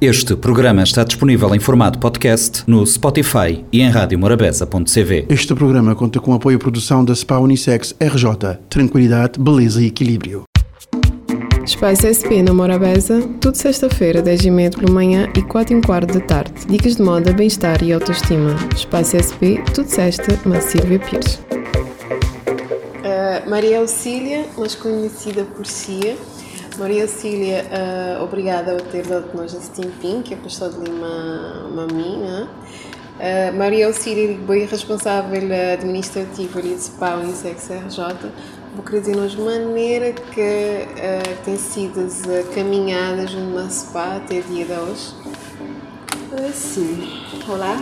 Este programa está disponível em formato podcast no Spotify e em radiomorabeza.cv. Este programa conta com apoio à produção da SPA Unissex RJ. Tranquilidade, beleza e equilíbrio. Espaço SP na Morabeza, tudo sexta-feira, 10h30 pela manhã e 4 h quarto da tarde. Dicas de moda, bem-estar e autoestima. Espaço SP, tudo sexta, na Silvia Pires. Uh, Maria Auxília, mais conhecida por Cia. Maria Auxília, uh, obrigada por ter dado nós esse tempinho, que é pastor de Lima Maminha. Uh, Maria Auxília foi responsável administrativa de SPA Unisex RJ vou querer dizer-nos maneira que uh, tem sido as caminhadas no SPA até dia de hoje. Sim, olá.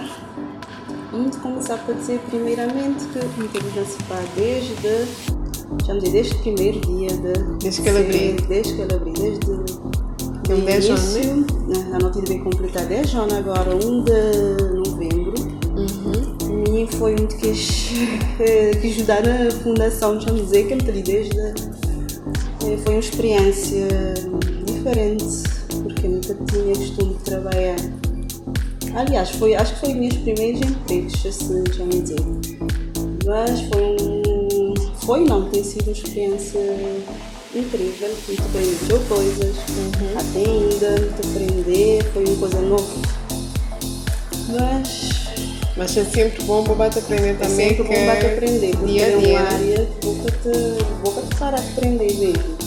Vamos começar por dizer primeiramente que me temos na SPA desde, já dizer, desde o primeiro dia de... Desde que ela abriu. Desde que ela abriu, desde... Tem 10 anos, né? A notícia bem completar 10 anos agora, 1 de novembro. Uhum. E foi muito que, que ajudar na fundação, deixa-me dizer, que eu desde. Foi uma experiência diferente, porque nunca tinha costume de trabalhar. Aliás, foi, acho que foi meus primeiros empregos, assim, deixa-me dizer. Mas foi um. Foi não, tem sido uma experiência incrível, muito aprendeu coisas, Uhum. até ainda, muito aprender, foi uma coisa nova. Mas Mas é sempre bom para te aprender é também. sempre que bom para aprender, porque dia é dia. uma área que boca te, boca te para aprender mesmo.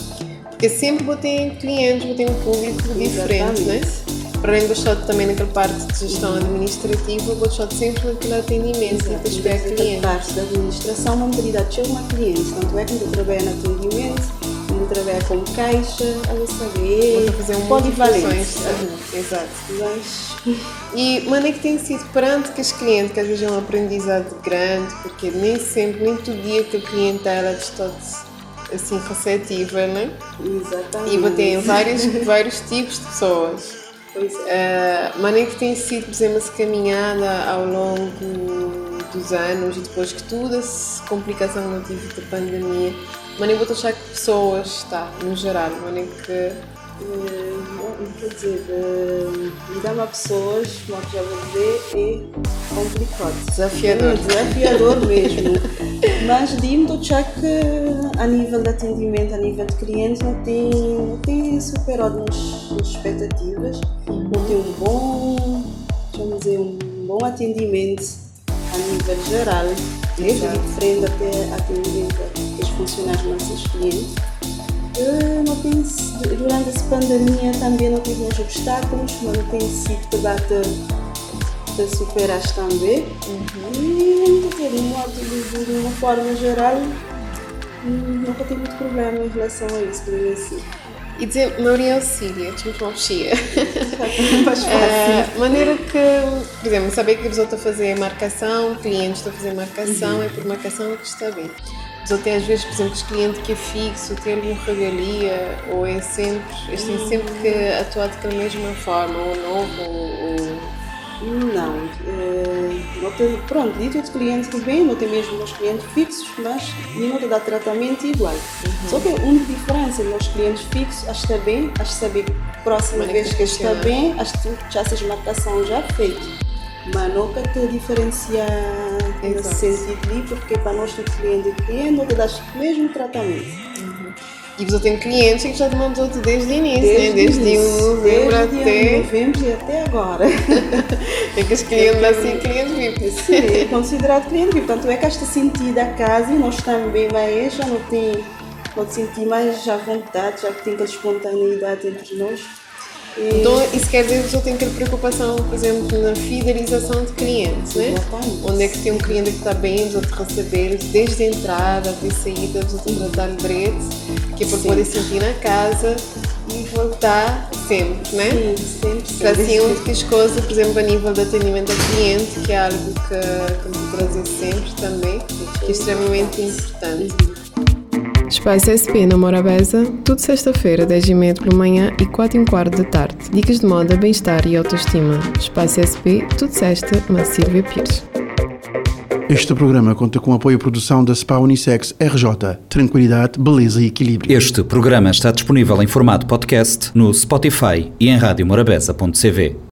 Porque sempre vou ter clientes, vou ter um público diferente, né? Para além do shot também naquela parte de gestão administrativa, vou shot sempre naquele atendimento e Exato. aspecto Essa cliente. parte da administração, uma modalidade chega uma cliente, tanto é que eu trabalho no atendimento, eu trabalho como caixa, ela saber, fazer um multifunções. Uhum, Exato. Mas E mano, é que tem sido perante que os clientes, que às vezes é um aprendizado grande, porque nem sempre, nem todo dia que o cliente ela está assim receptiva, né? exatamente. E ter vários, vários tipos de pessoas. Pois. Uh, mas é que tem sido, por exemplo, essa caminhada ao longo dos anos e depois que toda essa complicação que tive da pandemia, eu vou achar que pessoas, tá, no geral, é que Eh, bom, quer dizer, eh, lidar com pessoas, como já vou dizer, é complicado. Desafiador. É desafiador mesmo. Mas digo que a nível de atendimento, a nível de clientes, não tem, não tem superado as as expectativas. Não tem um bom, vamos dizer, um bom atendimento a nível geral, desde de frente até atendimento dos funcionários nossos clientes. Tem, durante essa pandemia também não tive uns obstáculos, mas não tem sido que dá de, de superar também. E, quer dizer, de, de, uma forma geral, nunca tive muito problema em relação a isso, por assim. E dizer, Maria Auxília, desculpa. Mais fácil. Uh, maneira que, por exemplo, saber que a pessoa está a fazer marcação, o cliente está a fazer marcação, é por marcação que está bem. Ou tem às vezes, por exemplo, os clientes que é fixo, tem alguma regalia, ou é sempre, eles têm sempre que atuar daquela mesma forma, ou novo, ou. Não, não tem, pronto, dito de cliente que vem, não tem mesmo os clientes fixos, mas não te dá tratamento igual. Só que a única diferença nos clientes fixos, acho que está bem, acho que saber próxima Maneira vez que que está bem, acho que já essas marcação já feita. Mas nunca te diferenciar nesse Exato. sentido ali, porque para nós, todo cliente e cliente, não te dá o mesmo tratamento. E você tem clientes que já tomamos outro desde o início, né? desde o um início, novembro desde até. novembro e até agora. É que os clientes assim, clientes vivos. Sim, é considerado cliente VIP. Tanto é que esta sentida a casa e nós também, mas já não tem, te sentir mais à vontade, já que tem aquela espontaneidade entre nós. E, Então, isso quer dizer que a pessoa tem aquela preocupação, por exemplo, na fidelização de clientes, né? Exatamente. Onde é que tem um cliente que está bem, os outros receber, desde a entrada até a saída, os outros dar brete, que é para Sim. poder sentir na casa e voltar sempre, né? sim, sempre, sempre. assim, onde que as coisas, por exemplo, a nível de atendimento ao cliente, que é algo que, que me trazer sempre também, que é extremamente importante. Espaço SP na Morabeza, tudo sexta-feira, 10h30 pela manhã e 4 h quarto da tarde. Dicas de moda, bem-estar e autoestima. Espaço SP, tudo sexta, na Silvia Pires. Este programa conta com apoio à produção da SPA Unissex RJ. Tranquilidade, beleza e equilíbrio. Este programa está disponível em formato podcast no Spotify e em radiomorabeza.cv.